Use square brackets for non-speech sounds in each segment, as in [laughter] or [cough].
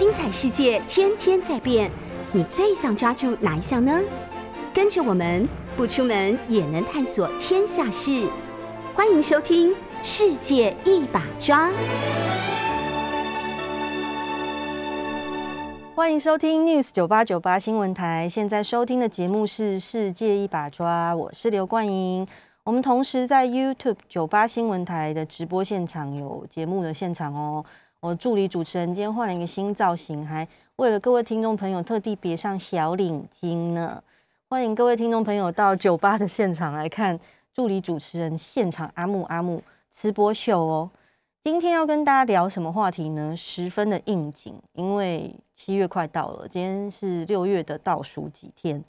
精彩世界天天在变，你最想抓住哪一项呢？跟着我们不出门也能探索天下事，欢迎收听《世界一把抓》。欢迎收听 News 九八九八新闻台，现在收听的节目是《世界一把抓》，我是刘冠莹。我们同时在 YouTube 九八新闻台的直播现场有节目的现场哦。我助理主持人今天换了一个新造型，还为了各位听众朋友特地别上小领巾呢。欢迎各位听众朋友到酒吧的现场来看助理主持人现场阿木阿木吃播秀哦。今天要跟大家聊什么话题呢？十分的应景，因为七月快到了，今天是六月的倒数几天。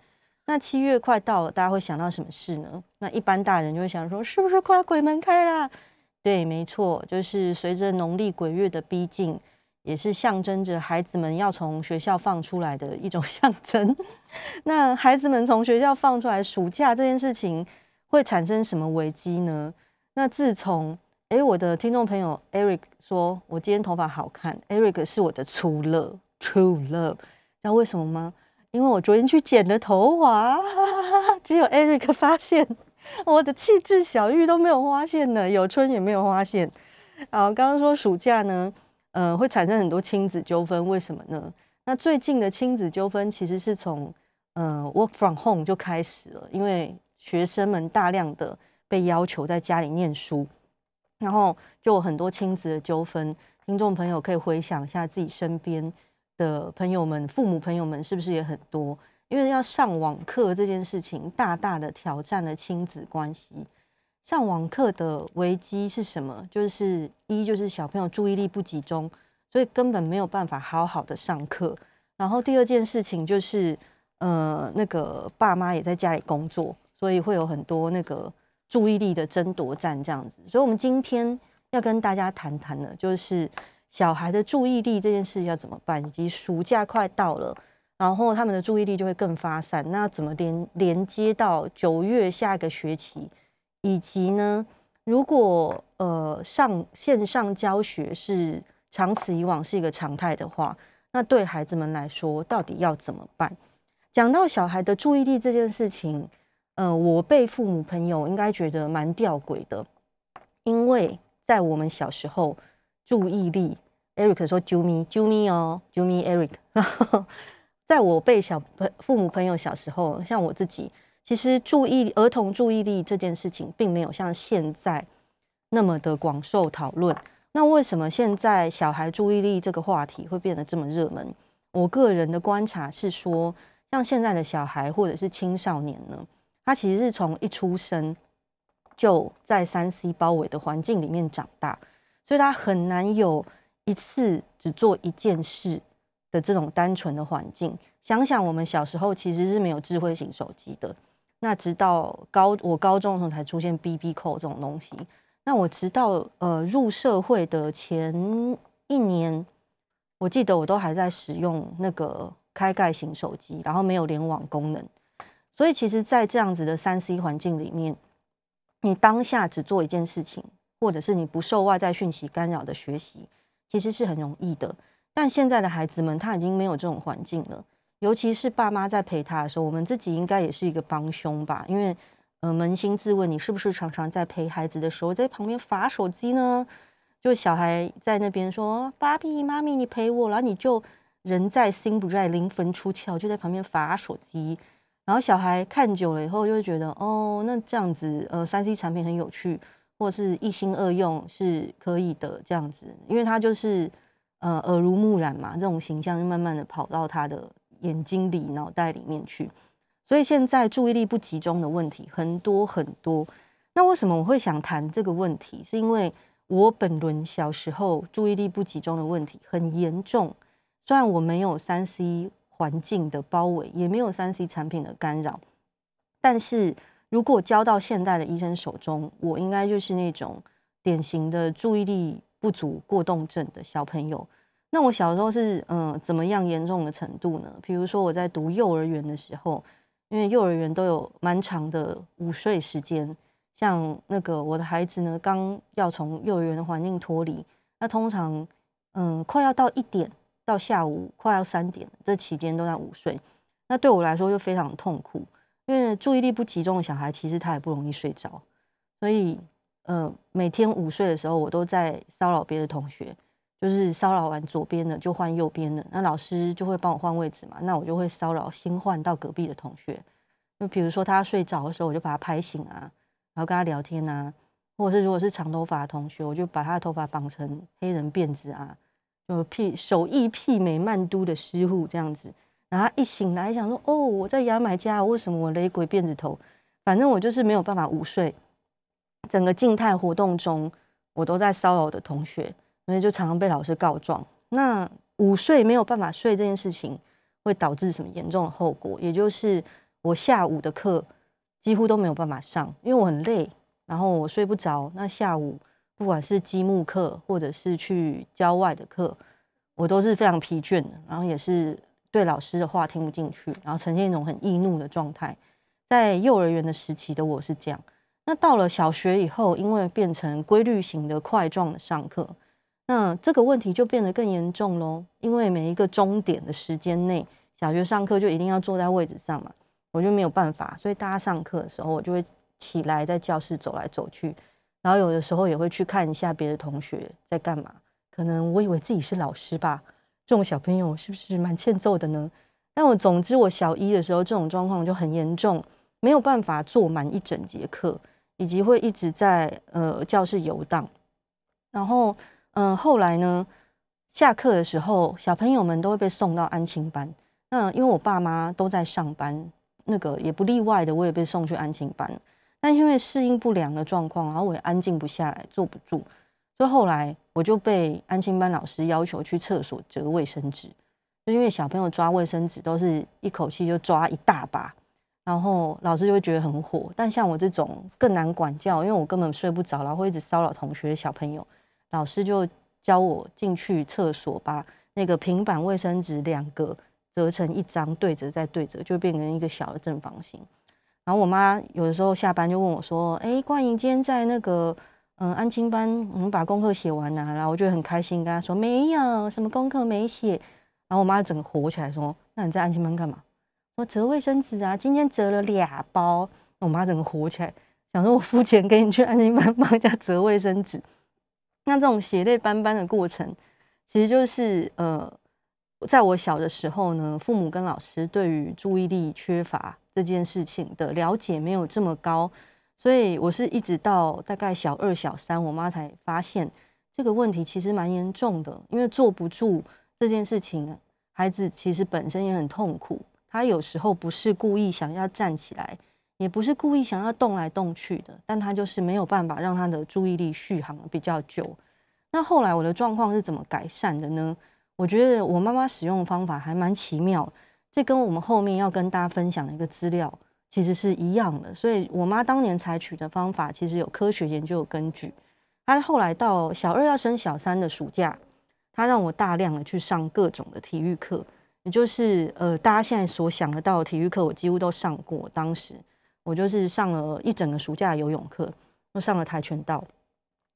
那七月快到了，大家会想到什么事呢？那一般大人就会想说，是不是快鬼门开啦？对，没错，就是随着农历鬼月的逼近，也是象征着孩子们要从学校放出来的一种 [laughs] 象征。那孩子们从学校放出来，暑假这件事情会产生什么危机呢？那自从哎，我的听众朋友 Eric 说我今天头发好看，Eric 是我的初乐，True Love，知道为什么吗？因为我昨天去剪了头发，[laughs] 只有 Eric 发现。[laughs] 我的气质小玉都没有发现呢，有春也没有发现。好，刚刚说暑假呢，呃，会产生很多亲子纠纷，为什么呢？那最近的亲子纠纷其实是从呃 work from home 就开始了，因为学生们大量的被要求在家里念书，然后就有很多亲子的纠纷。听众朋友可以回想一下自己身边的朋友们、父母朋友们是不是也很多？因为要上网课这件事情，大大的挑战了亲子关系。上网课的危机是什么？就是一就是小朋友注意力不集中，所以根本没有办法好好的上课。然后第二件事情就是，呃，那个爸妈也在家里工作，所以会有很多那个注意力的争夺战这样子。所以，我们今天要跟大家谈谈的，就是小孩的注意力这件事要怎么办，以及暑假快到了。然后他们的注意力就会更发散，那怎么连连接到九月下一个学期？以及呢，如果呃上线上教学是长此以往是一个常态的话，那对孩子们来说到底要怎么办？讲到小孩的注意力这件事情，呃，我被父母朋友应该觉得蛮吊诡的，因为在我们小时候，注意力，Eric 说啾咪啾咪哦，啾咪 Eric。[laughs] 在我被小朋父母朋友小时候，像我自己，其实注意儿童注意力这件事情，并没有像现在那么的广受讨论。那为什么现在小孩注意力这个话题会变得这么热门？我个人的观察是说，像现在的小孩或者是青少年呢，他其实是从一出生就在三 C 包围的环境里面长大，所以他很难有一次只做一件事。的这种单纯的环境，想想我们小时候其实是没有智慧型手机的。那直到高我高中的时候才出现 BB 扣这种东西。那我直到呃入社会的前一年，我记得我都还在使用那个开盖型手机，然后没有联网功能。所以其实，在这样子的三 C 环境里面，你当下只做一件事情，或者是你不受外在讯息干扰的学习，其实是很容易的。但现在的孩子们，他已经没有这种环境了。尤其是爸妈在陪他的时候，我们自己应该也是一个帮凶吧？因为，呃，扪心自问，你是不是常常在陪孩子的时候，在旁边划手机呢？就小孩在那边说：“爸比、妈咪，你陪我。”然后你就人在心不在，灵魂出窍，就在旁边划手机。然后小孩看久了以后，就会觉得：“哦，那这样子，呃，三 C 产品很有趣，或是一心二用是可以的。”这样子，因为他就是。呃，耳濡目染嘛，这种形象就慢慢的跑到他的眼睛里、脑袋里面去，所以现在注意力不集中的问题很多很多。那为什么我会想谈这个问题？是因为我本轮小时候注意力不集中的问题很严重，虽然我没有三 C 环境的包围，也没有三 C 产品的干扰，但是如果交到现代的医生手中，我应该就是那种典型的注意力。不足过动症的小朋友，那我小时候是嗯怎么样严重的程度呢？比如说我在读幼儿园的时候，因为幼儿园都有蛮长的午睡时间，像那个我的孩子呢，刚要从幼儿园的环境脱离，那通常嗯快要到一点到下午快要三点，这期间都在午睡。那对我来说就非常痛苦，因为注意力不集中的小孩，其实他也不容易睡着。所以，呃，每天午睡的时候，我都在骚扰别的同学，就是骚扰完左边的就换右边的，那老师就会帮我换位置嘛，那我就会骚扰新换到隔壁的同学。就比如说他睡着的时候，我就把他拍醒啊，然后跟他聊天啊。或者是如果是长头发的同学，我就把他的头发绑成黑人辫子啊，就媲手艺媲美曼都的师傅这样子。然后一醒来想说：“哦，我在牙买加，为什么我雷鬼辫子头？反正我就是没有办法午睡。整个静态活动中，我都在骚扰的同学，所以就常常被老师告状。那午睡没有办法睡这件事情，会导致什么严重的后果？也就是我下午的课几乎都没有办法上，因为我很累。”然后我睡不着，那下午不管是积木课或者是去郊外的课，我都是非常疲倦的，然后也是对老师的话听不进去，然后呈现一种很易怒的状态。在幼儿园的时期的我是这样，那到了小学以后，因为变成规律型的块状的上课，那这个问题就变得更严重喽。因为每一个钟点的时间内，小学上课就一定要坐在位置上嘛，我就没有办法，所以大家上课的时候，我就会。起来在教室走来走去，然后有的时候也会去看一下别的同学在干嘛。可能我以为自己是老师吧，这种小朋友是不是蛮欠揍的呢？但我总之我小一的时候这种状况就很严重，没有办法坐满一整节课，以及会一直在呃教室游荡。然后嗯后来呢，下课的时候小朋友们都会被送到安亲班。那因为我爸妈都在上班，那个也不例外的，我也被送去安亲班。但因为适应不良的状况，然后我也安静不下来，坐不住，所以后来我就被安亲班老师要求去厕所折卫生纸。就因为小朋友抓卫生纸都是一口气就抓一大把，然后老师就会觉得很火。但像我这种更难管教，因为我根本睡不着，然后会一直骚扰同学小朋友，老师就教我进去厕所，把那个平板卫生纸两个折成一张，对折再对折，就变成一个小的正方形。然后我妈有的时候下班就问我说：“哎，冠莹今天在那个嗯安亲班，我们把功课写完了。”然后我就很开心跟她说：“没有什么功课没写。”然后我妈整个火起来说：“那你在安亲班干嘛？”说折卫生纸啊，今天折了俩包。我妈整个火起来，想说我付钱给你去安心班 [laughs] 帮人家折卫生纸。那这种血泪斑斑的过程，其实就是呃，在我小的时候呢，父母跟老师对于注意力缺乏。这件事情的了解没有这么高，所以我是一直到大概小二、小三，我妈才发现这个问题其实蛮严重的。因为坐不住这件事情，孩子其实本身也很痛苦。他有时候不是故意想要站起来，也不是故意想要动来动去的，但他就是没有办法让他的注意力续航比较久。那后来我的状况是怎么改善的呢？我觉得我妈妈使用的方法还蛮奇妙。这跟我们后面要跟大家分享的一个资料其实是一样的，所以我妈当年采取的方法其实有科学研究有根据。她后来到小二要升小三的暑假，她让我大量的去上各种的体育课，也就是呃大家现在所想得到的体育课，我几乎都上过。当时我就是上了一整个暑假游泳课，又上了跆拳道，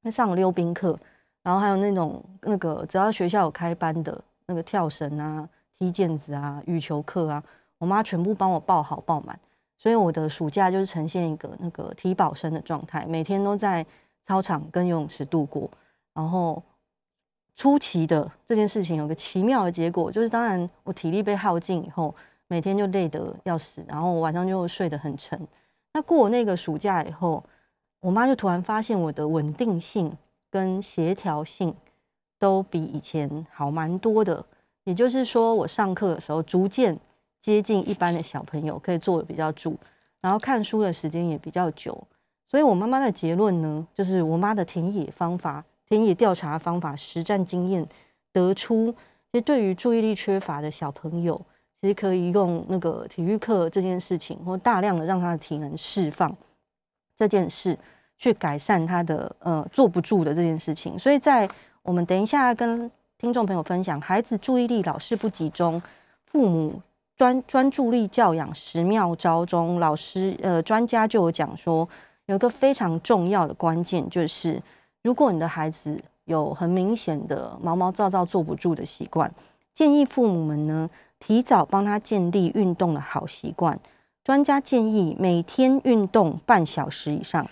又上了溜冰课，然后还有那种那个只要学校有开班的那个跳绳啊。踢毽子啊，羽球课啊，我妈全部帮我报好报满，所以我的暑假就是呈现一个那个体保生的状态，每天都在操场跟游泳池度过。然后出奇的这件事情有个奇妙的结果，就是当然我体力被耗尽以后，每天就累得要死，然后晚上就睡得很沉。那过那个暑假以后，我妈就突然发现我的稳定性跟协调性都比以前好蛮多的。也就是说，我上课的时候逐渐接近一般的小朋友，可以坐的比较住，然后看书的时间也比较久。所以我妈妈的结论呢，就是我妈的田野方法、田野调查方法、实战经验得出，其实对于注意力缺乏的小朋友，其实可以用那个体育课这件事情，或大量的让他的体能释放这件事，去改善他的呃坐不住的这件事情。所以在我们等一下跟。听众朋友分享，孩子注意力老是不集中，父母专专注力教养十妙招中，老师呃专家就有讲说，有个非常重要的关键，就是如果你的孩子有很明显的毛毛躁躁坐不住的习惯，建议父母们呢提早帮他建立运动的好习惯。专家建议每天运动半小时以上，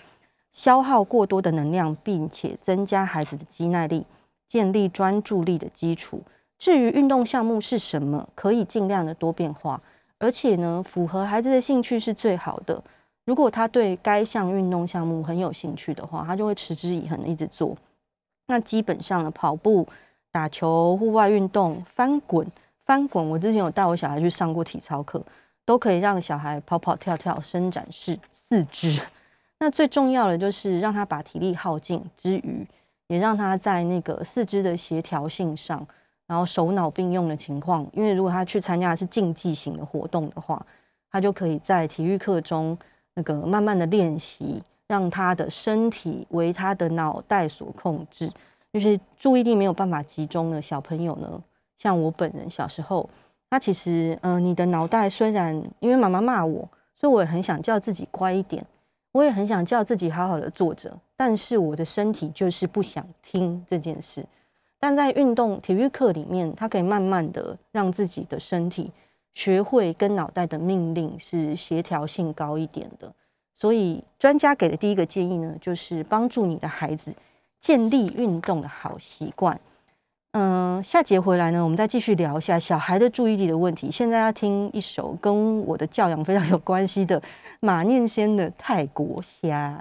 消耗过多的能量，并且增加孩子的肌耐力，建立专注力的基础。至于运动项目是什么，可以尽量的多变化，而且呢，符合孩子的兴趣是最好的。如果他对该项运动项目很有兴趣的话，他就会持之以恒的一直做。那基本上呢，跑步、打球、户外运动、翻滚、翻滚，我之前有带我小孩去上过体操课。都可以让小孩跑跑跳跳，伸展四四肢。那最重要的就是让他把体力耗尽之余，也让他在那个四肢的协调性上，然后手脑并用的情况。因为如果他去参加的是竞技型的活动的话，他就可以在体育课中那个慢慢的练习，让他的身体为他的脑袋所控制。就是注意力没有办法集中的小朋友呢，像我本人小时候。他其实，嗯，你的脑袋虽然因为妈妈骂我，所以我也很想叫自己乖一点，我也很想叫自己好好的坐着，但是我的身体就是不想听这件事。但在运动体育课里面，他可以慢慢的让自己的身体学会跟脑袋的命令是协调性高一点的。所以专家给的第一个建议呢，就是帮助你的孩子建立运动的好习惯。嗯，下节回来呢，我们再继续聊一下小孩的注意力的问题。现在要听一首跟我的教养非常有关系的马念先的《泰国虾》。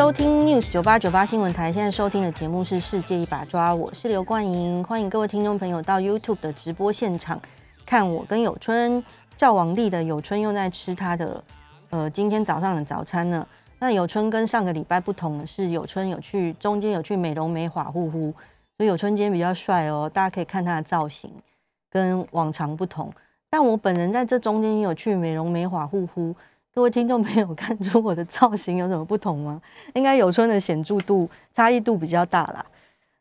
收听 News 九八九八新闻台，现在收听的节目是《世界一把抓》，我是刘冠莹，欢迎各位听众朋友到 YouTube 的直播现场看我跟有春赵王丽的有春又在吃他的呃今天早上的早餐呢。那有春跟上个礼拜不同的是，有春有去中间有去美容美发护肤，所以有春今天比较帅哦，大家可以看他的造型跟往常不同。但我本人在这中间也有去美容美发护肤。各位听众朋友，[laughs] 看出我的造型有什么不同吗？应该有春的显著度差异度比较大啦。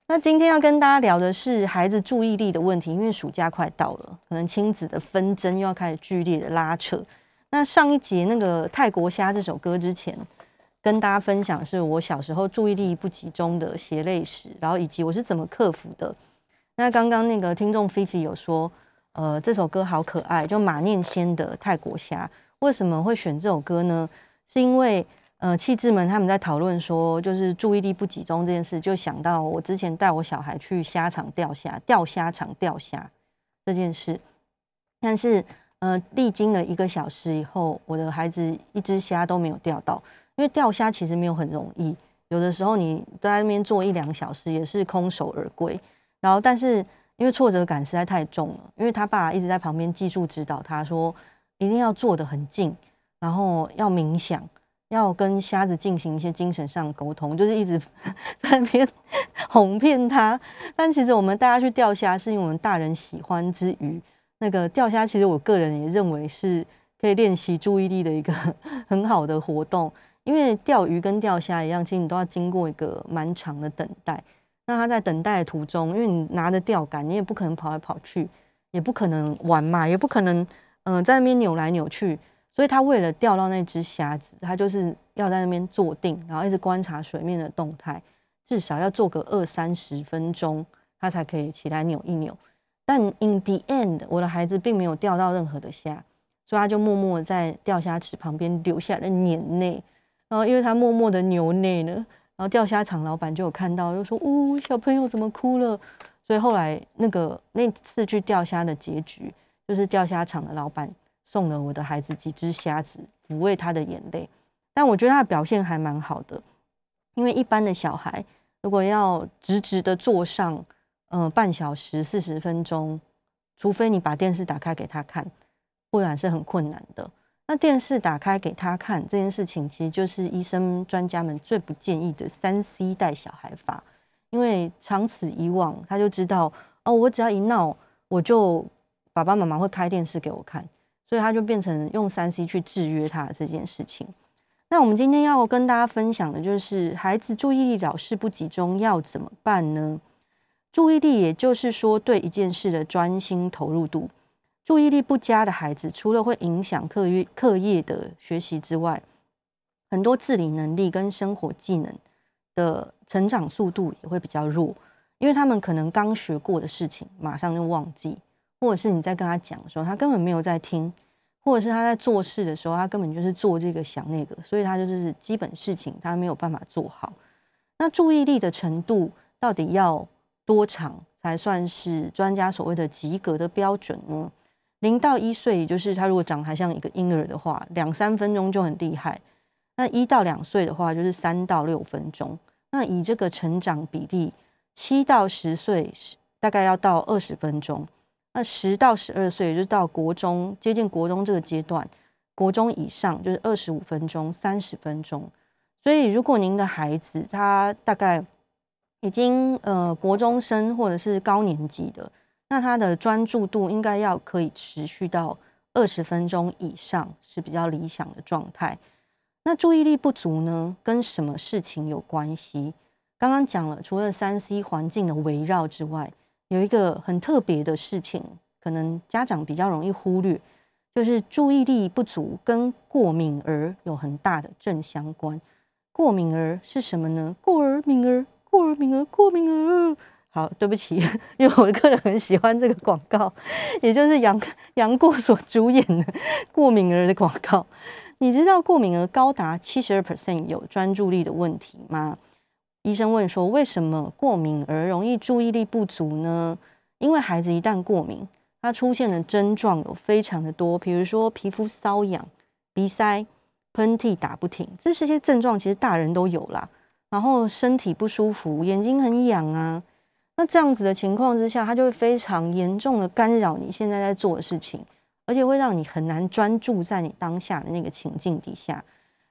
那今天要跟大家聊的是孩子注意力的问题，因为暑假快到了，可能亲子的纷争又要开始剧烈的拉扯。那上一节那个泰国虾这首歌之前，跟大家分享是我小时候注意力不集中的血泪史，然后以及我是怎么克服的。那刚刚那个听众菲菲有说，呃，这首歌好可爱，就马念先的泰国虾。为什么会选这首歌呢？是因为呃，气质们他们在讨论说，就是注意力不集中这件事，就想到我之前带我小孩去虾场钓虾，钓虾场钓虾这件事。但是，呃，历经了一个小时以后，我的孩子一只虾都没有钓到，因为钓虾其实没有很容易，有的时候你在那边坐一两个小时也是空手而归。然后，但是因为挫折感实在太重了，因为他爸一直在旁边技术指导他说，一定要坐得很近，然后要冥想。要跟瞎子进行一些精神上沟通，就是一直 [laughs] 在那边 [laughs] 哄骗他。但其实我们大家去钓虾，是因为我们大人喜欢之余，那个钓虾其实我个人也认为是可以练习注意力的一个 [laughs] 很好的活动。因为钓鱼跟钓虾一样，其实你都要经过一个蛮长的等待。那他在等待的途中，因为你拿着钓竿，你也不可能跑来跑去，也不可能玩嘛，也不可能嗯在那边扭来扭去。所以他为了钓到那只虾子，他就是要在那边坐定，然后一直观察水面的动态，至少要做个二三十分钟，他才可以起来扭一扭。但 in the end，我的孩子并没有钓到任何的虾，所以他就默默在钓虾池旁边留下了眼泪。然后因为他默默的流泪呢，然后钓虾场老板就有看到，就说：“哦，小朋友怎么哭了？”所以后来那个那次去钓虾的结局，就是钓虾场的老板。送了我的孩子几只虾子，抚慰他的眼泪。但我觉得他的表现还蛮好的，因为一般的小孩如果要直直的坐上，呃，半小时四十分钟，除非你把电视打开给他看，不然是很困难的。那电视打开给他看这件事情，其实就是医生专家们最不建议的三 C 带小孩法，因为长此以往，他就知道哦，我只要一闹，我就爸爸妈妈会开电视给我看。所以他就变成用三 C 去制约他这件事情。那我们今天要跟大家分享的就是孩子注意力老是不集中要怎么办呢？注意力也就是说对一件事的专心投入度。注意力不佳的孩子，除了会影响课业课业的学习之外，很多自理能力跟生活技能的成长速度也会比较弱，因为他们可能刚学过的事情马上就忘记。或者是你在跟他讲的时候，他根本没有在听；或者是他在做事的时候，他根本就是做这个想那个，所以他就是基本事情他没有办法做好。那注意力的程度到底要多长才算是专家所谓的及格的标准呢？零到一岁，也就是他如果长得还像一个婴儿的话，两三分钟就很厉害。那一到两岁的话，就是三到六分钟。那以这个成长比例，七到十岁大概要到二十分钟。那十到十二岁，就是到国中接近国中这个阶段，国中以上就是二十五分钟、三十分钟。所以，如果您的孩子他大概已经呃国中生或者是高年级的，那他的专注度应该要可以持续到二十分钟以上是比较理想的状态。那注意力不足呢，跟什么事情有关系？刚刚讲了，除了三 C 环境的围绕之外。有一个很特别的事情，可能家长比较容易忽略，就是注意力不足跟过敏儿有很大的正相关。过敏儿是什么呢？过儿敏儿，过儿敏儿，过敏儿。好，对不起，[laughs] 因为我个人很喜欢这个广告，也就是杨杨过所主演的过敏儿的广告。你知道过敏儿高达七十二 percent 有专注力的问题吗？医生问说：“为什么过敏而容易注意力不足呢？因为孩子一旦过敏，他出现的症状有非常的多，比如说皮肤瘙痒、鼻塞、喷嚏打不停，这些症状其实大人都有啦。然后身体不舒服，眼睛很痒啊。那这样子的情况之下，他就会非常严重的干扰你现在在做的事情，而且会让你很难专注在你当下的那个情境底下。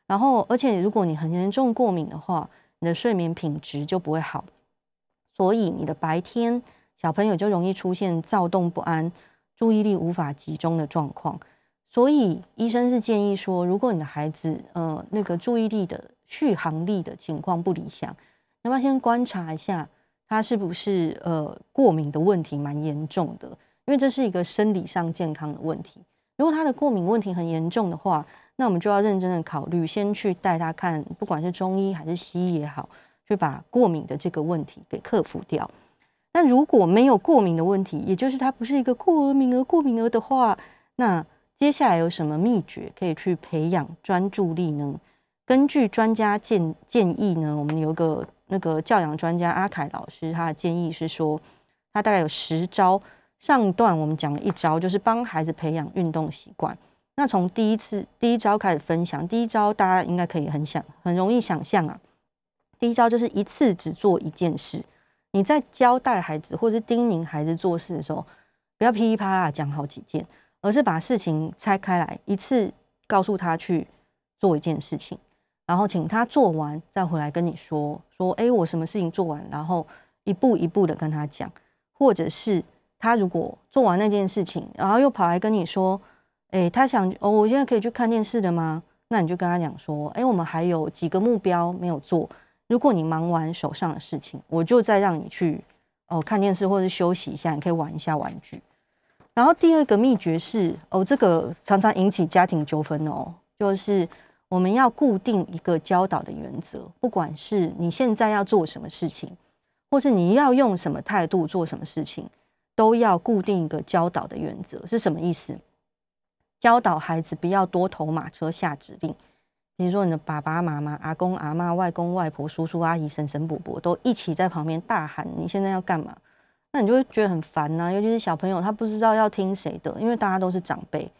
然后，而且如果你很严重过敏的话，你的睡眠品质就不会好，所以你的白天小朋友就容易出现躁动不安、注意力无法集中的状况。所以医生是建议说，如果你的孩子呃那个注意力的续航力的情况不理想，那么先观察一下他是不是呃过敏的问题蛮严重的？因为这是一个生理上健康的问题。如果他的过敏问题很严重的话，那我们就要认真的考虑，先去带他看，不管是中医还是西医也好，去把过敏的这个问题给克服掉。那如果没有过敏的问题，也就是他不是一个过敏儿、过敏儿的话，那接下来有什么秘诀可以去培养专注力呢？根据专家建建议呢，我们有个那个教养专家阿凯老师，他的建议是说，他大概有十招。上段我们讲了一招，就是帮孩子培养运动习惯。那从第一次第一招开始分享，第一招大家应该可以很想很容易想象啊。第一招就是一次只做一件事。你在交代孩子或者叮咛孩子做事的时候，不要噼里啪啦讲好几件，而是把事情拆开来，一次告诉他去做一件事情。然后请他做完，再回来跟你说说，哎，我什么事情做完，然后一步一步的跟他讲，或者是他如果做完那件事情，然后又跑来跟你说，哎，他想哦，我现在可以去看电视的吗？那你就跟他讲说，哎，我们还有几个目标没有做，如果你忙完手上的事情，我就再让你去哦看电视或者休息一下，你可以玩一下玩具。然后第二个秘诀是哦，这个常常引起家庭纠纷哦，就是。我们要固定一个教导的原则，不管是你现在要做什么事情，或是你要用什么态度做什么事情，都要固定一个教导的原则。是什么意思？教导孩子不要多头马车下指令。比如说，你的爸爸妈妈、阿公阿妈、外公外婆、叔叔阿姨、婶婶伯伯都一起在旁边大喊：“你现在要干嘛？”那你就会觉得很烦呐。尤其是小朋友，他不知道要听谁的，因为大家都是长辈，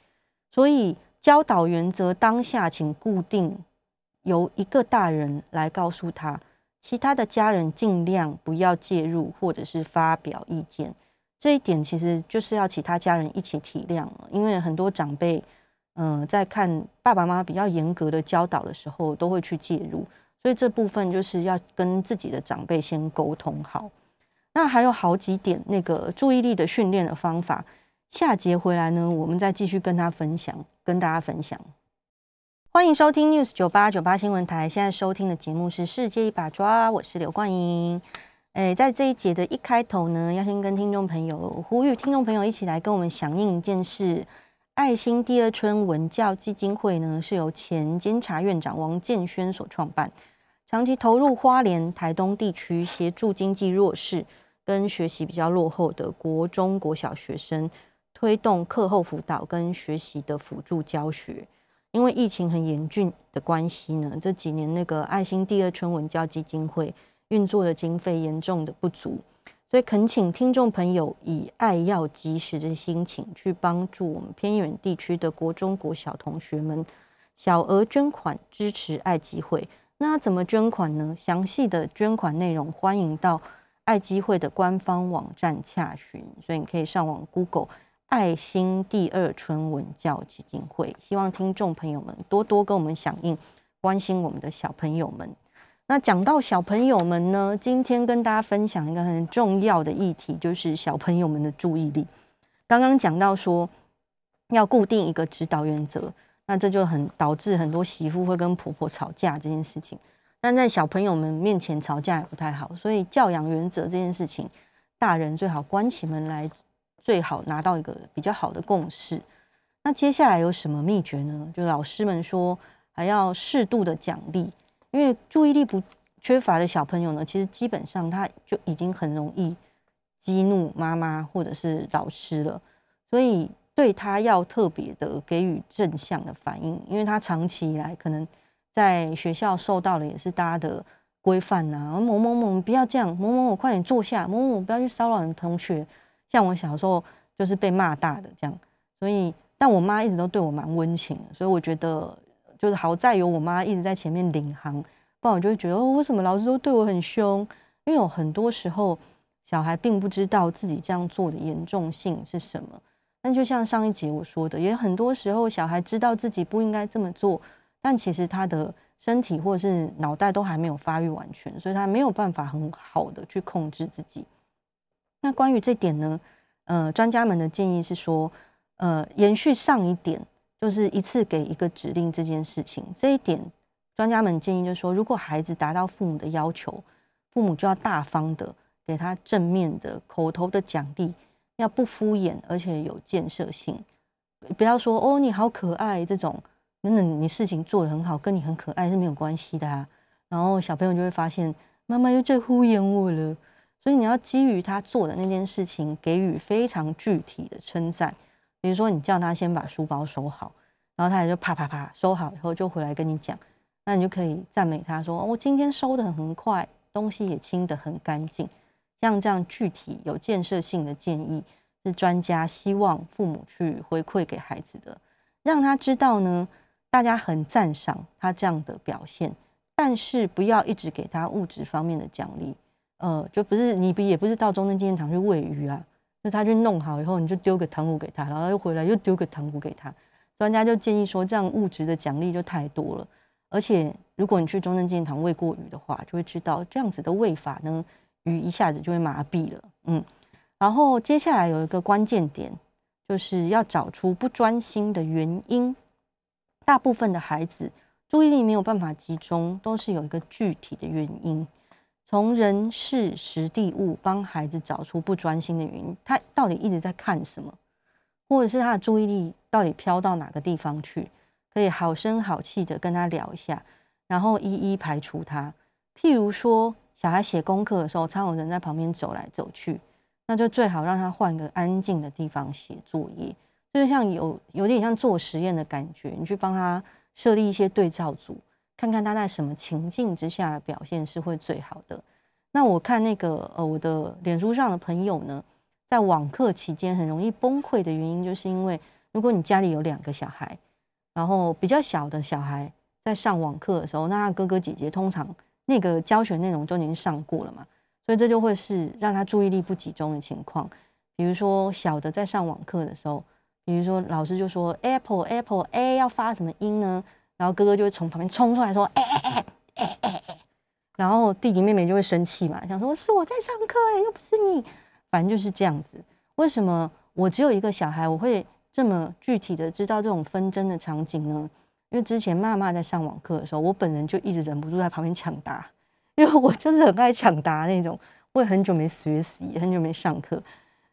所以。教导原则当下，请固定由一个大人来告诉他，其他的家人尽量不要介入或者是发表意见。这一点其实就是要其他家人一起体谅了因为很多长辈，嗯，在看爸爸妈妈比较严格的教导的时候，都会去介入，所以这部分就是要跟自己的长辈先沟通好。那还有好几点那个注意力的训练的方法。下节回来呢，我们再继续跟他分享，跟大家分享。欢迎收听 News 九八九八新闻台，现在收听的节目是《世界一把抓》，我是刘冠英。诶，在这一节的一开头呢，要先跟听众朋友呼吁，听众朋友一起来跟我们响应一件事：爱心第二春文教基金会呢，是由前监察院长王建轩所创办，长期投入花莲、台东地区，协助经济弱势跟学习比较落后的国中、国小学生。推动课后辅导跟学习的辅助教学，因为疫情很严峻的关系呢，这几年那个爱心第二春文教基金会运作的经费严重的不足，所以恳请听众朋友以爱要及时的心情去帮助我们偏远地区的国中国小同学们小额捐款支持爱基会。那怎么捐款呢？详细的捐款内容欢迎到爱基会的官方网站洽询，所以你可以上网 Google。爱心第二春文教基金会，希望听众朋友们多多跟我们响应，关心我们的小朋友们。那讲到小朋友们呢，今天跟大家分享一个很重要的议题，就是小朋友们的注意力。刚刚讲到说要固定一个指导原则，那这就很导致很多媳妇会跟婆婆吵架这件事情。但在小朋友们面前吵架也不太好，所以教养原则这件事情，大人最好关起门来。最好拿到一个比较好的共识。那接下来有什么秘诀呢？就老师们说，还要适度的奖励，因为注意力不缺乏的小朋友呢，其实基本上他就已经很容易激怒妈妈或者是老师了，所以对他要特别的给予正向的反应，因为他长期以来可能在学校受到的也是大家的规范呐，某某某不要这样，某某某快点坐下，某某某不要去骚扰同学。像我小时候就是被骂大的这样，所以但我妈一直都对我蛮温情的，所以我觉得就是好在有我妈一直在前面领航，不然我就会觉得哦，为什么老师都对我很凶？因为有很多时候小孩并不知道自己这样做的严重性是什么。但就像上一节我说的，也很多时候小孩知道自己不应该这么做，但其实他的身体或者是脑袋都还没有发育完全，所以他没有办法很好的去控制自己。那关于这点呢，呃，专家们的建议是说，呃，延续上一点，就是一次给一个指令这件事情。这一点，专家们建议就是说，如果孩子达到父母的要求，父母就要大方的给他正面的口头的奖励，要不敷衍，而且有建设性。不要说哦，你好可爱这种，等等你事情做得很好，跟你很可爱是没有关系的啊。然后小朋友就会发现，妈妈又在敷衍我了。所以你要基于他做的那件事情，给予非常具体的称赞。比如说，你叫他先把书包收好，然后他也就啪啪啪收好以后就回来跟你讲。那你就可以赞美他说：“我今天收的很快，东西也清得很干净。”像这样具体有建设性的建议，是专家希望父母去回馈给孩子的，让他知道呢，大家很赞赏他这样的表现，但是不要一直给他物质方面的奖励，呃，就不是你不也不是到中正纪念堂去喂鱼啊，就他去弄好以后，你就丢个糖果给他，然后又回来又丢个糖果给他。专家就建议说，这样物质的奖励就太多了，而且如果你去中正纪念堂喂过鱼的话，就会知道这样子的喂法呢。鱼一下子就会麻痹了，嗯，然后接下来有一个关键点，就是要找出不专心的原因。大部分的孩子注意力没有办法集中，都是有一个具体的原因。从人事实地物帮孩子找出不专心的原因，他到底一直在看什么，或者是他的注意力到底飘到哪个地方去，可以好声好气的跟他聊一下，然后一一排除他。譬如说。小孩写功课的时候，常有人在旁边走来走去，那就最好让他换个安静的地方写作业，就是像有有点像做实验的感觉。你去帮他设立一些对照组，看看他在什么情境之下的表现是会最好的。那我看那个呃，我的脸书上的朋友呢，在网课期间很容易崩溃的原因，就是因为如果你家里有两个小孩，然后比较小的小孩在上网课的时候，那他哥哥姐姐通常。那个教学内容都已经上过了嘛，所以这就会是让他注意力不集中的情况。比如说小的在上网课的时候，比如说老师就说 Apple Apple A 要发什么音呢？然后哥哥就会从旁边冲出来说哎哎哎哎哎哎，然后弟弟妹妹就会生气嘛，想说是我在上课哎，又不是你，反正就是这样子。为什么我只有一个小孩，我会这么具体的知道这种纷争的场景呢？因为之前妈妈在上网课的时候，我本人就一直忍不住在旁边抢答，因为我就是很爱抢答那种。我也很久没学习，很久没上课，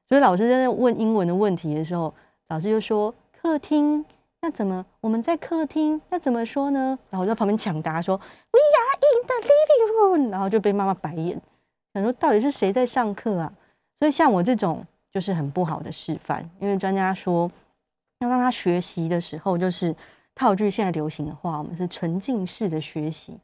所以老师在那问英文的问题的时候，老师就说客厅，那怎么我们在客厅，那怎么说呢？然后我在旁边抢答说 We are in the living room，然后就被妈妈白眼，想说到底是谁在上课啊？所以像我这种就是很不好的示范，因为专家说要让他学习的时候就是。套句现在流行的话，我们是沉浸式的学习，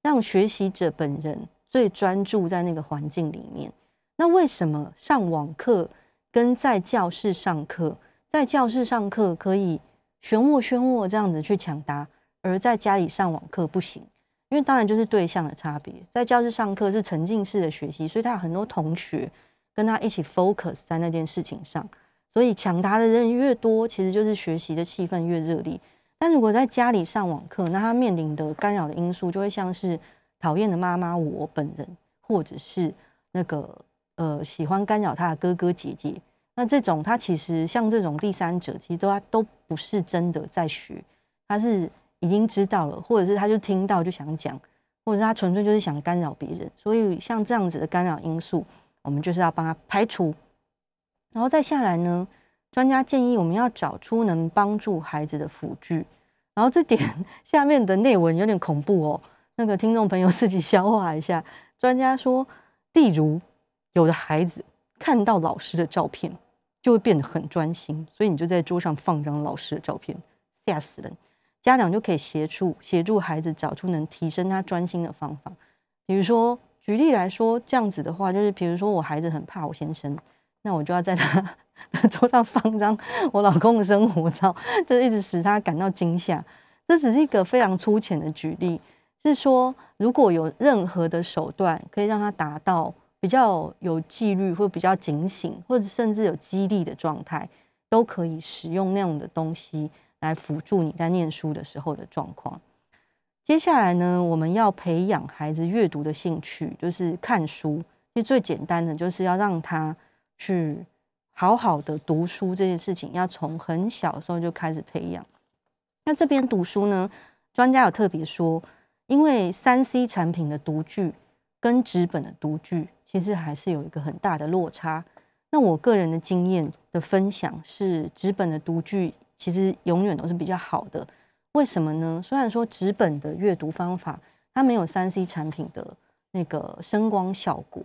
让学习者本人最专注在那个环境里面。那为什么上网课跟在教室上课，在教室上课可以漩涡漩涡这样子去抢答，而在家里上网课不行？因为当然就是对象的差别。在教室上课是沉浸式的学习，所以他有很多同学跟他一起 focus 在那件事情上，所以抢答的人越多，其实就是学习的气氛越热烈。但如果在家里上网课，那他面临的干扰的因素就会像是讨厌的妈妈我本人，或者是那个呃喜欢干扰他的哥哥姐姐。那这种他其实像这种第三者，其实都他都不是真的在学，他是已经知道了，或者是他就听到就想讲，或者是他纯粹就是想干扰别人。所以像这样子的干扰因素，我们就是要帮他排除。然后再下来呢？专家建议我们要找出能帮助孩子的辅具，然后这点 [laughs] 下面的内文有点恐怖哦，那个听众朋友自己消化一下。专家说，例如有的孩子看到老师的照片就会变得很专心，所以你就在桌上放张老师的照片，吓死人。家长就可以协助协助孩子找出能提升他专心的方法，比如说举例来说，这样子的话，就是比如说我孩子很怕我先生，那我就要在他。[laughs] 桌上放张我老公的生活照，就一直使他感到惊吓。这只是一个非常粗浅的举例，是说如果有任何的手段可以让他达到比较有纪律，或比较警醒，或者甚至有激励的状态，都可以使用那样的东西来辅助你在念书的时候的状况。接下来呢，我们要培养孩子阅读的兴趣，就是看书。其实最简单的就是要让他去。好好的读书这件事情，要从很小的时候就开始培养。那这边读书呢，专家有特别说，因为三 C 产品的读具跟纸本的读具，其实还是有一个很大的落差。那我个人的经验的分享是，纸本的读具其实永远都是比较好的。为什么呢？虽然说纸本的阅读方法，它没有三 C 产品的那个声光效果。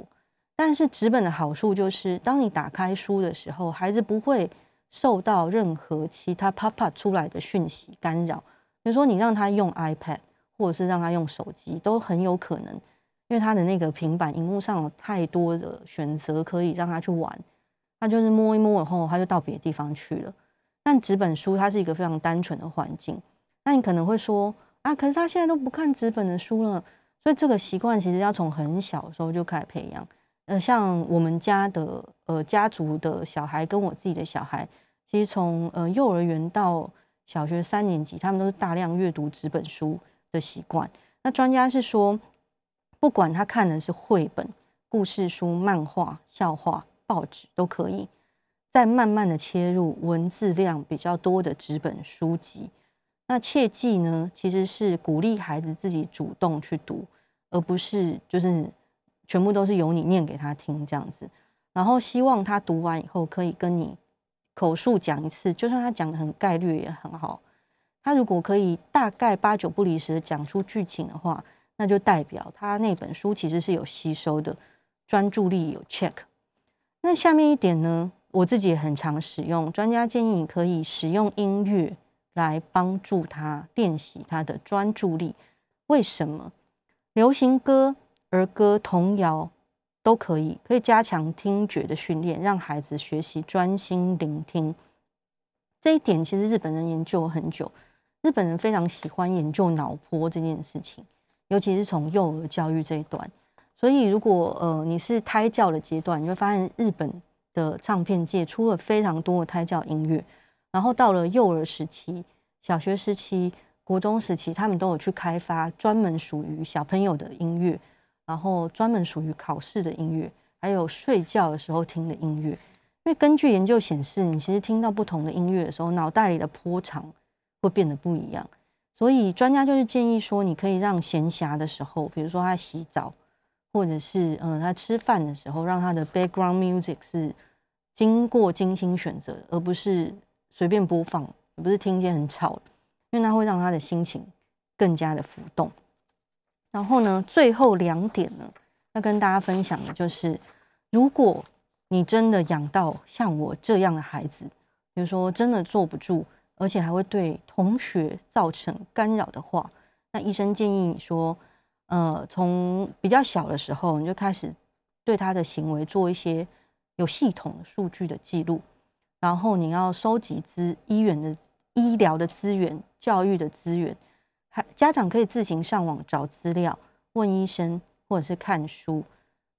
但是纸本的好处就是，当你打开书的时候，孩子不会受到任何其他 pop up 出来的讯息干扰。比如说，你让他用 iPad，或者是让他用手机，都很有可能，因为他的那个平板荧幕上有太多的选择可以让他去玩，他就是摸一摸以后，他就到别的地方去了。但纸本书它是一个非常单纯的环境，那你可能会说啊，可是他现在都不看纸本的书了，所以这个习惯其实要从很小的时候就开始培养。呃，像我们家的呃家族的小孩跟我自己的小孩，其实从呃幼儿园到小学三年级，他们都是大量阅读纸本书的习惯。那专家是说，不管他看的是绘本、故事书、漫画、笑话、报纸都可以。再慢慢的切入文字量比较多的纸本书籍，那切记呢，其实是鼓励孩子自己主动去读，而不是就是全部都是由你念给他听这样子。然后希望他读完以后可以跟你口述讲一次，就算他讲的很概率也很好。他如果可以大概八九不离十的讲出剧情的话，那就代表他那本书其实是有吸收的，专注力有 check。那下面一点呢？我自己也很常使用，专家建议你可以使用音乐来帮助他练习他的专注力。为什么？流行歌、儿歌、童谣都可以，可以加强听觉的训练，让孩子学习专心聆听。这一点其实日本人研究了很久，日本人非常喜欢研究脑波这件事情，尤其是从幼儿教育这一段。所以，如果呃你是胎教的阶段，你会发现日本。的唱片界出了非常多的胎教音乐，然后到了幼儿时期、小学时期、国中时期，他们都有去开发专门属于小朋友的音乐，然后专门属于考试的音乐，还有睡觉的时候听的音乐。因为根据研究显示，你其实听到不同的音乐的时候，脑袋里的波长会变得不一样。所以专家就是建议说，你可以让闲暇的时候，比如说他洗澡。或者是嗯，他吃饭的时候，让他的 background music 是经过精心选择，而不是随便播放，也不是听见很吵，因为那会让他的心情更加的浮动。然后呢，最后两点呢，要跟大家分享的就是，如果你真的养到像我这样的孩子，比如说真的坐不住，而且还会对同学造成干扰的话，那医生建议你说。呃，从比较小的时候，你就开始对他的行为做一些有系统数据的记录，然后你要收集资医院的医疗的资源、教育的资源，还家长可以自行上网找资料、问医生或者是看书，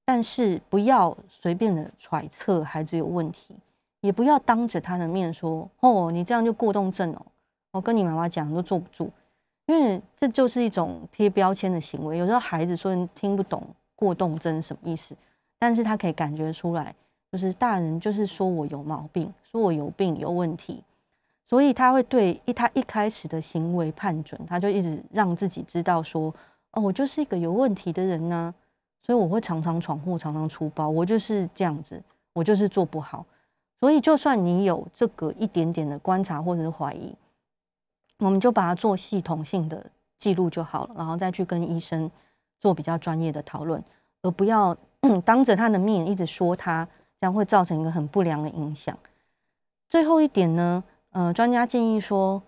但是不要随便的揣测孩子有问题，也不要当着他的面说：“哦，你这样就过动症哦。”我跟你妈妈讲都坐不住。因为这就是一种贴标签的行为。有时候孩子说听不懂过动症什么意思，但是他可以感觉出来，就是大人就是说我有毛病，说我有病有问题，所以他会对一他一开始的行为判准，他就一直让自己知道说，哦，我就是一个有问题的人呢，所以我会常常闯祸，常常出包，我就是这样子，我就是做不好。所以就算你有这个一点点的观察或者是怀疑。我们就把它做系统性的记录就好了，然后再去跟医生做比较专业的讨论，而不要当着他的面一直说他，这样会造成一个很不良的影响。最后一点呢，呃，专家建议说，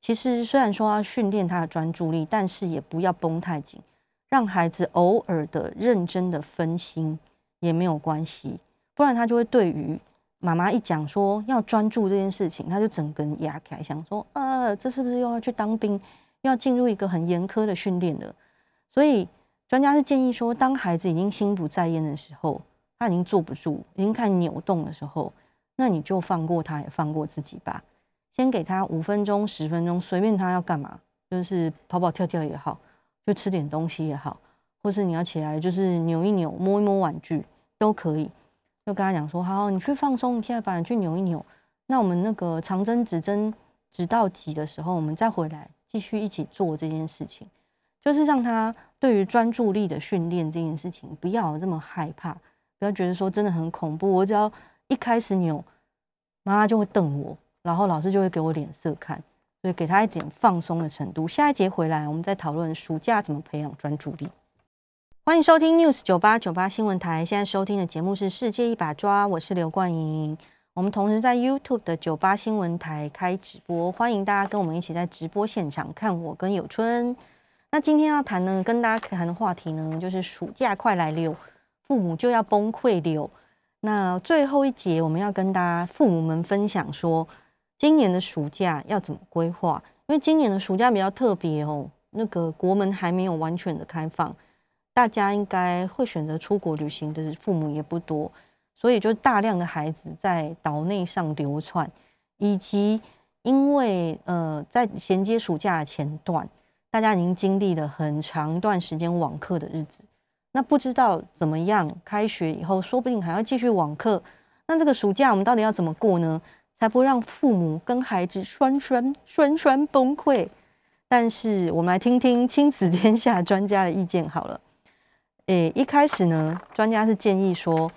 其实虽然说要训练他的专注力，但是也不要绷太紧，让孩子偶尔的认真的分心也没有关系，不然他就会对于。妈妈一讲说要专注这件事情，他就整根压开，想说啊，这是不是又要去当兵，要进入一个很严苛的训练了？所以专家是建议说，当孩子已经心不在焉的时候，他已经坐不住，已经开始扭动的时候，那你就放过他，也放过自己吧。先给他五分钟、十分钟，随便他要干嘛，就是跑跑跳跳也好，就吃点东西也好，或是你要起来就是扭一扭、摸一摸玩具都可以。就跟他讲说，好，你去放松一下吧，你去扭一扭。那我们那个长针指针指到几的时候，我们再回来继续一起做这件事情。就是让他对于专注力的训练这件事情，不要这么害怕，不要觉得说真的很恐怖。我只要一开始扭，妈妈就会瞪我，然后老师就会给我脸色看。所以给他一点放松的程度。下一节回来，我们再讨论暑假怎么培养专注力。欢迎收听 News 九八九八新闻台。现在收听的节目是《世界一把抓》，我是刘冠莹。我们同时在 YouTube 的九八新闻台开直播，欢迎大家跟我们一起在直播现场看我跟有春。那今天要谈呢，跟大家谈的话题呢，就是暑假快来了，父母就要崩溃了。那最后一节我们要跟大家父母们分享说，今年的暑假要怎么规划？因为今年的暑假比较特别哦，那个国门还没有完全的开放，大家应该会选择出国旅行的父母也不多，所以就大量的孩子在岛内上流窜，以及因为呃在衔接暑假的前段。大家已经经历了很长一段时间网课的日子，那不知道怎么样？开学以后，说不定还要继续网课。那这个暑假我们到底要怎么过呢？才不让父母跟孩子双双双双崩溃？但是我们来听听亲子天下专家的意见好了。诶，一开始呢，专家是建议说，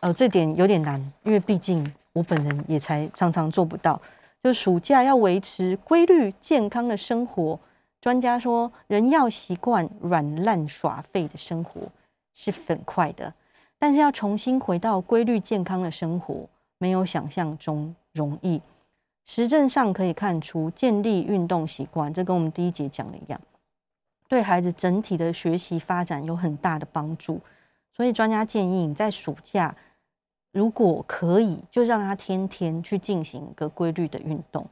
呃，这点有点难，因为毕竟我本人也才常常做不到，就暑假要维持规律健康的生活。专家说，人要习惯软烂耍废的生活是很快的，但是要重新回到规律健康的生活，没有想象中容易。实证上可以看出，建立运动习惯，这跟我们第一节讲的一样，对孩子整体的学习发展有很大的帮助。所以专家建议，你在暑假如果可以，就让他天天去进行一个规律的运动。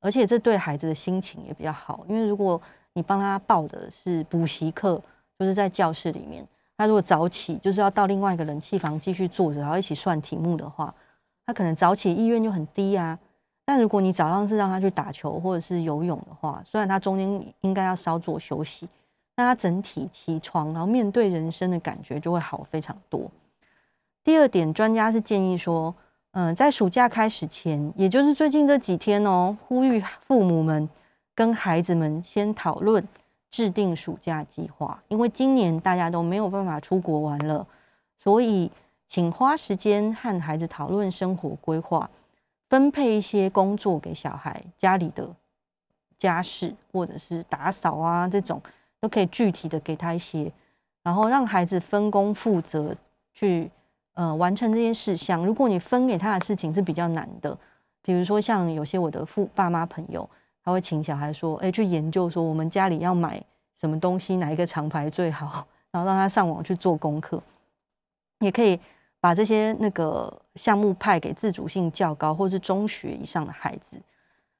而且这对孩子的心情也比较好，因为如果你帮他报的是补习课，就是在教室里面，他如果早起就是要到另外一个冷气房继续坐着，然后一起算题目的话，他可能早起意愿就很低啊。但如果你早上是让他去打球或者是游泳的话，虽然他中间应该要稍作休息，但他整体起床然后面对人生的感觉就会好非常多。第二点，专家是建议说。嗯，在暑假开始前，也就是最近这几天哦，呼吁父母们跟孩子们先讨论制定暑假计划，因为今年大家都没有办法出国玩了，所以请花时间和孩子讨论生活规划，分配一些工作给小孩，家里的家事或者是打扫啊这种，都可以具体的给他一些，然后让孩子分工负责去。呃，完成这些事项，如果你分给他的事情是比较难的，比如说像有些我的父爸妈朋友，他会请小孩说，哎，去研究说我们家里要买什么东西，哪一个厂牌最好，然后让他上网去做功课，也可以把这些那个项目派给自主性较高或是中学以上的孩子。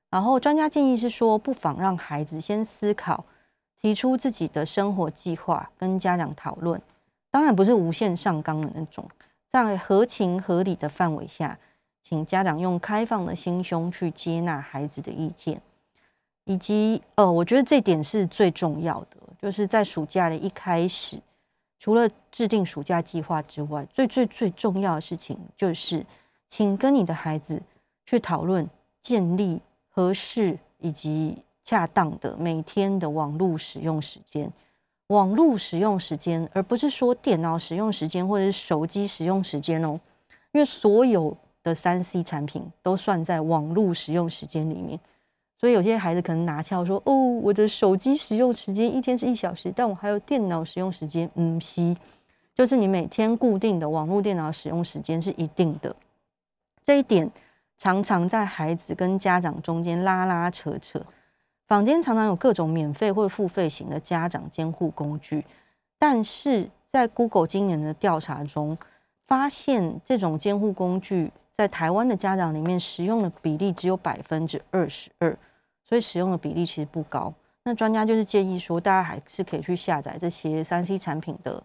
然后专家建议是说，不妨让孩子先思考，提出自己的生活计划，跟家长讨论，当然不是无限上纲的那种。在合情合理的范围下，请家长用开放的心胸去接纳孩子的意见，以及呃，我觉得这点是最重要的，就是在暑假的一开始，除了制定暑假计划之外，最最最重要的事情就是，请跟你的孩子去讨论建立合适以及恰当的每天的网络使用时间。网络使用时间，而不是说电脑使用时间或者是手机使用时间哦，因为所有的三 C 产品都算在网络使用时间里面，所以有些孩子可能拿翘说：“哦，我的手机使用时间一天是一小时，但我还有电脑使用时间。”嗯，是，就是你每天固定的网络电脑使用时间是一定的，这一点常常在孩子跟家长中间拉拉扯扯。坊间常常有各种免费或付费型的家长监护工具，但是在 Google 今年的调查中，发现这种监护工具在台湾的家长里面使用的比例只有百分之二十二，所以使用的比例其实不高。那专家就是建议说，大家还是可以去下载这些三 C 产品的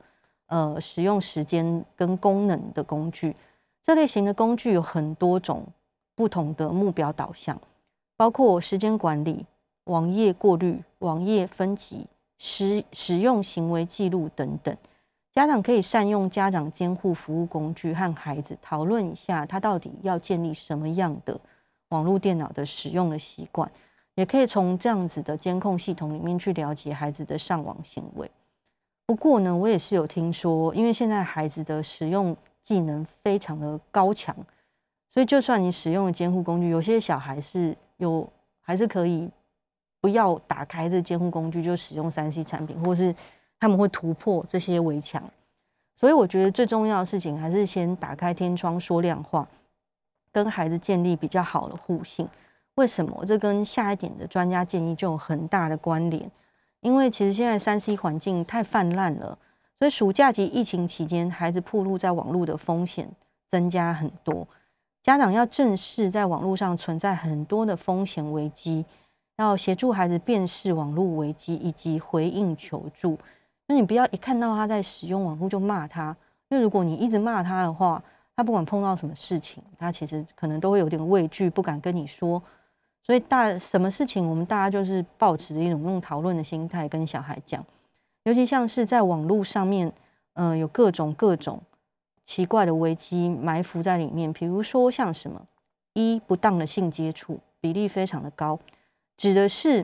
呃使用时间跟功能的工具。这类型的工具有很多种不同的目标导向，包括时间管理。网页过滤、网页分级、使使用行为记录等等，家长可以善用家长监护服务工具，和孩子讨论一下，他到底要建立什么样的网络电脑的使用的习惯，也可以从这样子的监控系统里面去了解孩子的上网行为。不过呢，我也是有听说，因为现在孩子的使用技能非常的高强，所以就算你使用了监护工具，有些小孩是有还是可以。不要打开这监护工具就使用三 C 产品，或是他们会突破这些围墙。所以我觉得最重要的事情还是先打开天窗说亮话，跟孩子建立比较好的互信。为什么？这跟下一点的专家建议就有很大的关联。因为其实现在三 C 环境太泛滥了，所以暑假及疫情期间，孩子暴露在网络的风险增加很多。家长要正视在网络上存在很多的风险危机，要协助孩子辨识网络危机以及回应求助。那你不要一看到他在使用网络就骂他，因为如果你一直骂他的话，他不管碰到什么事情，他其实可能都会有点畏惧，不敢跟你说。所以大什么事情，我们大家就是保持着一种用讨论的心态跟小孩讲，尤其像是在网络上面，嗯，有各种各种奇怪的危机埋伏在里面。比如说像什么一不当的性接触比例非常的高，指的是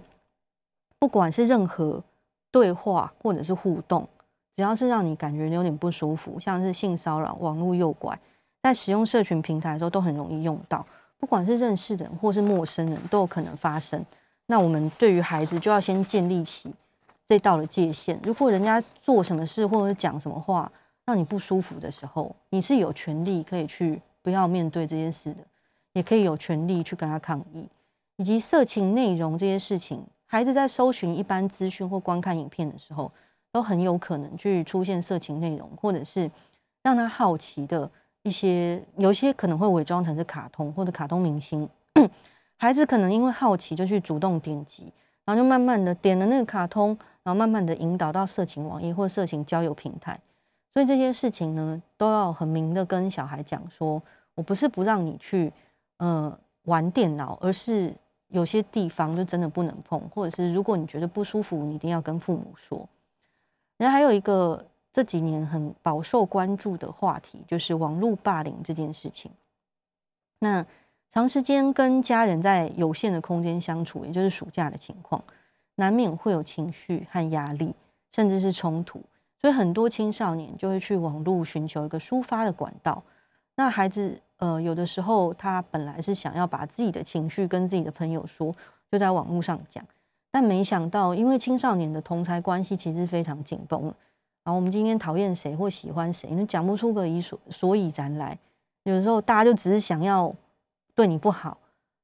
不管是任何对话或者是互动，只要是让你感觉有点不舒服，像是性骚扰、网络诱拐，在使用社群平台的时候都很容易用到。不管是认识的人或是陌生人，都有可能发生。那我们对于孩子就要先建立起这道的界限。如果人家做什么事或者讲什么话让你不舒服的时候，你是有权利可以去不要面对这件事的，也可以有权利去跟他抗议。以及色情内容这些事情，孩子在搜寻一般资讯或观看影片的时候，都很有可能去出现色情内容，或者是让他好奇的。一些有些可能会伪装成是卡通或者卡通明星，[coughs] 孩子可能因为好奇就去主动点击，然后就慢慢的点了那个卡通，然后慢慢的引导到色情网页或色情交友平台。所以这些事情呢，都要很明的跟小孩讲说，我不是不让你去呃玩电脑，而是有些地方就真的不能碰，或者是如果你觉得不舒服，你一定要跟父母说。然后还有一个。这几年很饱受关注的话题就是网络霸凌这件事情。那长时间跟家人在有限的空间相处，也就是暑假的情况，难免会有情绪和压力，甚至是冲突。所以很多青少年就会去网络寻求一个抒发的管道。那孩子呃，有的时候他本来是想要把自己的情绪跟自己的朋友说，就在网络上讲，但没想到因为青少年的同才关系其实非常紧绷。然后我们今天讨厌谁或喜欢谁，你讲不出个以所所以然来。有的时候大家就只是想要对你不好，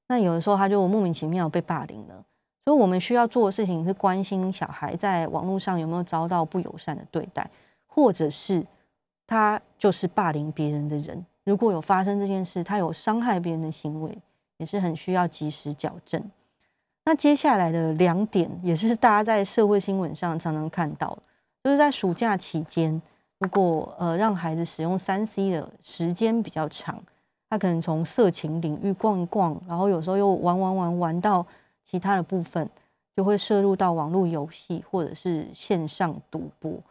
那有的时候他就莫名其妙被霸凌了。所以我们需要做的事情是关心小孩在网络上有没有遭到不友善的对待，或者是他就是霸凌别人的人。如果有发生这件事，他有伤害别人的行为，也是很需要及时矫正。那接下来的两点也是大家在社会新闻上常常看到的。就是在暑假期间，如果呃让孩子使用三 C 的时间比较长，他可能从色情领域逛一逛，然后有时候又玩玩玩玩到其他的部分，就会涉入到网络游戏或者是线上赌博。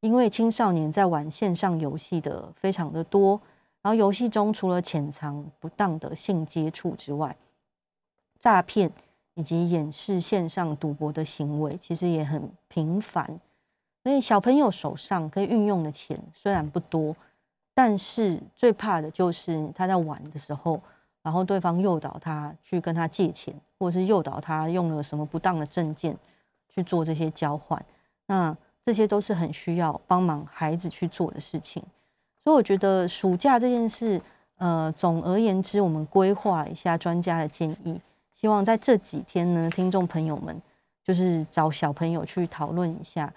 因为青少年在玩线上游戏的非常的多，然后游戏中除了潜藏不当的性接触之外，诈骗以及掩饰线上赌博的行为，其实也很频繁。所以小朋友手上可以运用的钱虽然不多，但是最怕的就是他在玩的时候，然后对方诱导他去跟他借钱，或者是诱导他用了什么不当的证件去做这些交换。那这些都是很需要帮忙孩子去做的事情。所以我觉得暑假这件事，呃，总而言之，我们规划一下专家的建议，希望在这几天呢，听众朋友们就是找小朋友去讨论一下。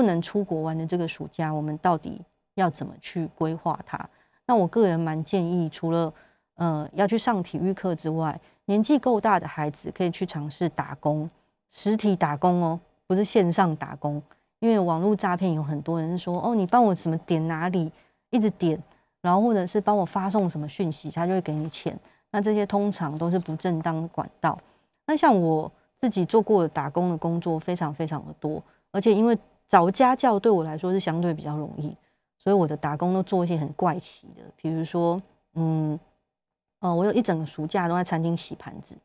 不能出国玩的这个暑假，我们到底要怎么去规划它？那我个人蛮建议，除了呃要去上体育课之外，年纪够大的孩子可以去尝试打工，实体打工哦，不是线上打工。因为网络诈骗有很多人说，哦，你帮我什么点哪里，一直点，然后或者是帮我发送什么讯息，他就会给你钱。那这些通常都是不正当管道。那像我自己做过打工的工作，非常非常的多，而且因为找家教对我来说是相对比较容易，所以我的打工都做一些很怪奇的，比如说，嗯，哦，我有一整个暑假都在餐厅洗盘子，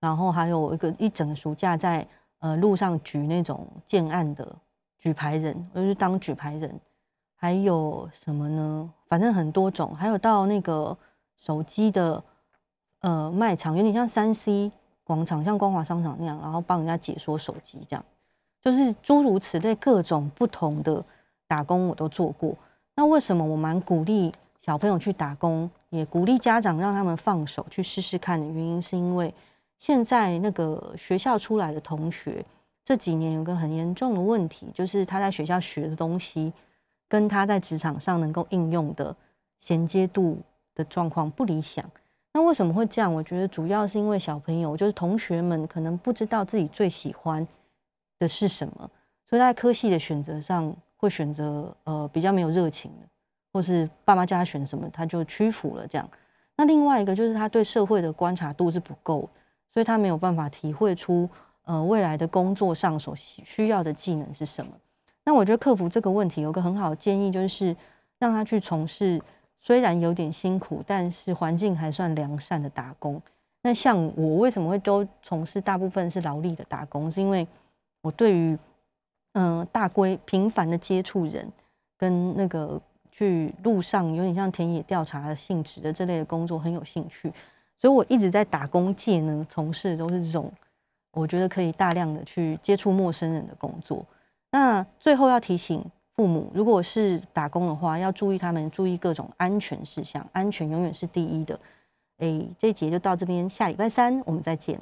然后还有一个一整个暑假在呃路上举那种建案的举牌人，我就是当举牌人，还有什么呢？反正很多种，还有到那个手机的呃卖场，有点像三 C 广场，像光华商场那样，然后帮人家解说手机这样。就是诸如此类各种不同的打工我都做过。那为什么我蛮鼓励小朋友去打工，也鼓励家长让他们放手去试试看的原因，是因为现在那个学校出来的同学，这几年有个很严重的问题，就是他在学校学的东西，跟他在职场上能够应用的衔接度的状况不理想。那为什么会这样？我觉得主要是因为小朋友，就是同学们可能不知道自己最喜欢的是什么，所以他在科系的选择上会选择呃比较没有热情的，或是爸妈叫他选什么他就屈服了这样。那另外一个就是他对社会的观察度是不够，所以他没有办法体会出。呃，未来的工作上所需要的技能是什么？那我觉得克服这个问题有个很好的建议，就是让他去从事虽然有点辛苦，但是环境还算良善的打工。那像我为什么会都从事大部分是劳力的打工？是因为我对于嗯大规频繁的接触人，跟那个去路上有点像田野调查的性质的这类的工作很有兴趣，所以我一直在打工界呢从事都是这种。我觉得可以大量的去接触陌生人的工作。那最后要提醒父母，如果是打工的话，要注意他们注意各种安全事项，安全永远是第一的。哎，这一节就到这边，下礼拜三我们再见。